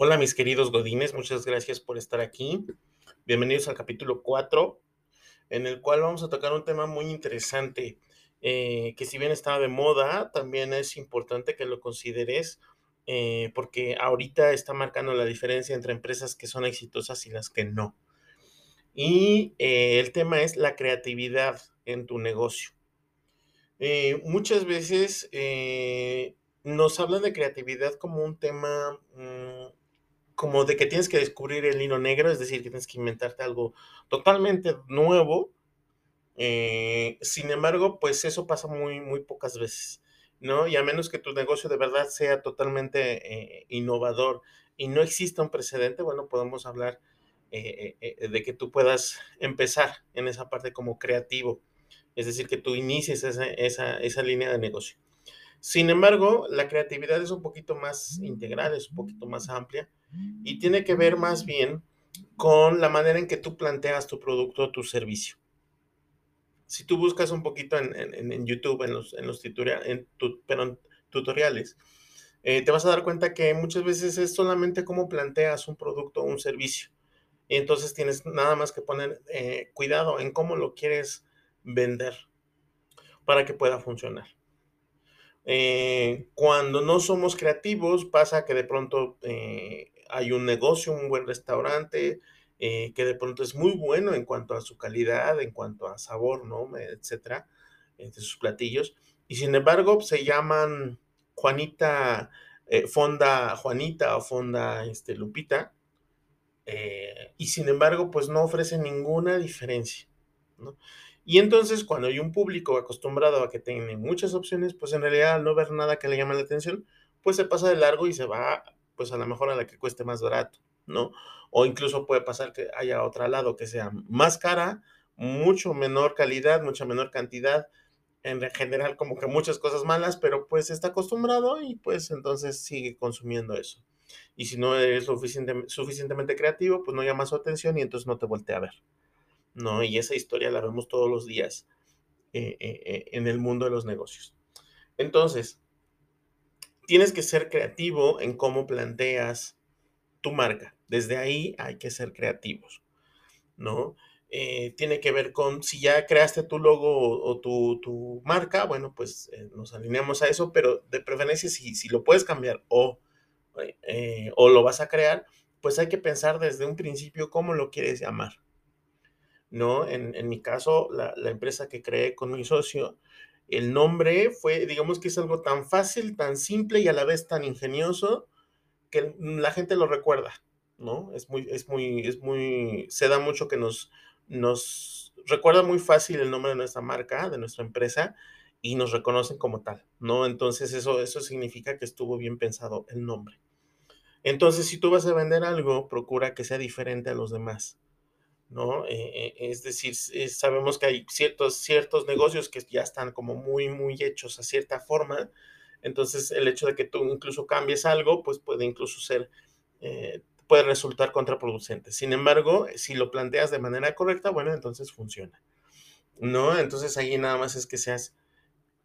Hola mis queridos Godines, muchas gracias por estar aquí. Bienvenidos al capítulo 4, en el cual vamos a tocar un tema muy interesante, eh, que si bien está de moda, también es importante que lo consideres, eh, porque ahorita está marcando la diferencia entre empresas que son exitosas y las que no. Y eh, el tema es la creatividad en tu negocio. muchas veces nos hablan de creatividad como un tema mm, como de que tienes que descubrir el hilo negro, es decir, que tienes que inventarte algo totalmente nuevo. Eh, sin embargo, pues eso pasa muy, muy pocas veces, ¿no? Y a menos que tu negocio de verdad sea totalmente eh, innovador y no exista un precedente, bueno, podemos hablar eh, de que tú puedas empezar en esa parte como creativo, es decir, que tú inicies esa, esa, esa línea de negocio. Sin embargo, la creatividad es un poquito más integral, es un poquito más amplia y tiene que ver más bien con la manera en que tú planteas tu producto o tu servicio. Si tú buscas un poquito en, YouTube, en los, tutoriales, eh, te vas a dar cuenta que muchas veces es solamente cómo planteas un producto o un servicio. Y entonces tienes nada más que poner eh, cuidado en cómo lo quieres vender para que pueda funcionar. Eh, cuando no somos creativos, pasa que de pronto hay un negocio, un buen restaurante, eh, que de pronto es muy bueno en cuanto a su calidad, en cuanto a sabor, ¿no? Etcétera, de sus platillos. Y sin embargo, se llaman Juanita, eh, Fonda Juanita o Fonda este, Lupita. Eh, y sin embargo, pues no ofrecen ninguna diferencia, ¿no? Y entonces, cuando hay un público acostumbrado a que tiene muchas opciones, pues en realidad al no ver nada que le llame la atención, pues se pasa de largo y se va pues a lo mejor a la que cueste más barato, ¿no? O incluso puede pasar que haya otra lado que sea más cara, mucho menor calidad, mucha menor cantidad, en general como que muchas cosas malas, pero pues está acostumbrado y pues entonces sigue consumiendo eso. Y si no eres suficientemente creativo, pues no llama su atención y entonces no te voltea a ver. ¿No? Y esa historia la vemos todos los días eh, eh, eh, en el mundo de los negocios. Entonces, tienes que ser creativo en cómo planteas tu marca. Desde ahí hay que ser creativos, ¿no? Tiene que ver con si ya creaste tu logo o, tu, marca, bueno, pues nos alineamos a eso, pero de preferencia si, si lo puedes cambiar o, o lo vas a crear, pues hay que pensar desde un principio cómo lo quieres llamar, ¿no? En, mi caso, la, la, empresa que creé con mi socio, el nombre fue, digamos que es algo tan fácil, tan simple y a la vez tan ingenioso que la gente lo recuerda, ¿no? Es muy, es muy, es muy, se da mucho que nos, nos recuerda muy fácil el nombre de nuestra marca, de nuestra empresa y nos reconocen como tal, ¿no? Entonces eso, eso significa que estuvo bien pensado el nombre. Entonces, si tú vas a vender algo, procura que sea diferente a los demás. ¿No? Eh, eh, es decir, eh, sabemos que hay ciertos, ciertos negocios que ya están como muy, muy hechos a cierta forma, entonces el hecho de que tú incluso cambies algo, pues puede incluso ser, puede resultar contraproducente. Sin embargo, si lo planteas de manera correcta, bueno, entonces funciona, ¿no? Entonces ahí nada más es que seas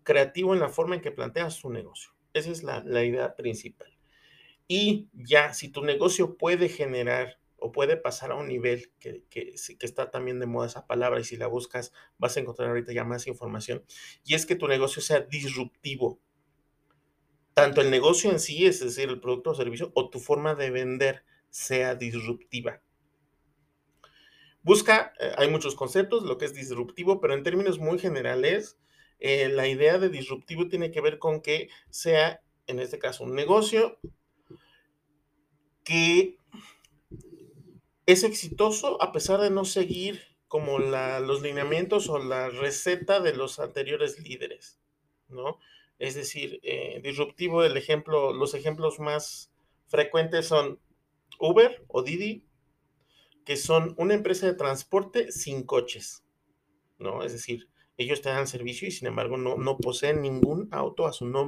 creativo en la forma en que planteas tu negocio. Esa es la, la idea principal. Y ya, si tu negocio puede generar o puede pasar a un nivel que, que, está también de moda esa palabra y si la buscas vas a encontrar ahorita ya más información, y es que tu negocio sea disruptivo. Tanto el negocio en sí, es decir, el producto o servicio, o tu forma de vender sea disruptiva. Busca, eh, hay muchos conceptos, lo que es disruptivo, pero en términos muy generales, eh, la idea de disruptivo tiene que ver con que sea, en este caso, un negocio que es exitoso a pesar de no seguir como los lineamientos o la receta de los anteriores líderes, ¿no? Es decir, eh, disruptivo, el ejemplo, los ejemplos más frecuentes son Uber o Didi, que son una empresa de transporte sin coches, ¿no? Es decir, ellos te dan servicio y sin embargo no, no poseen ningún auto a su nombre.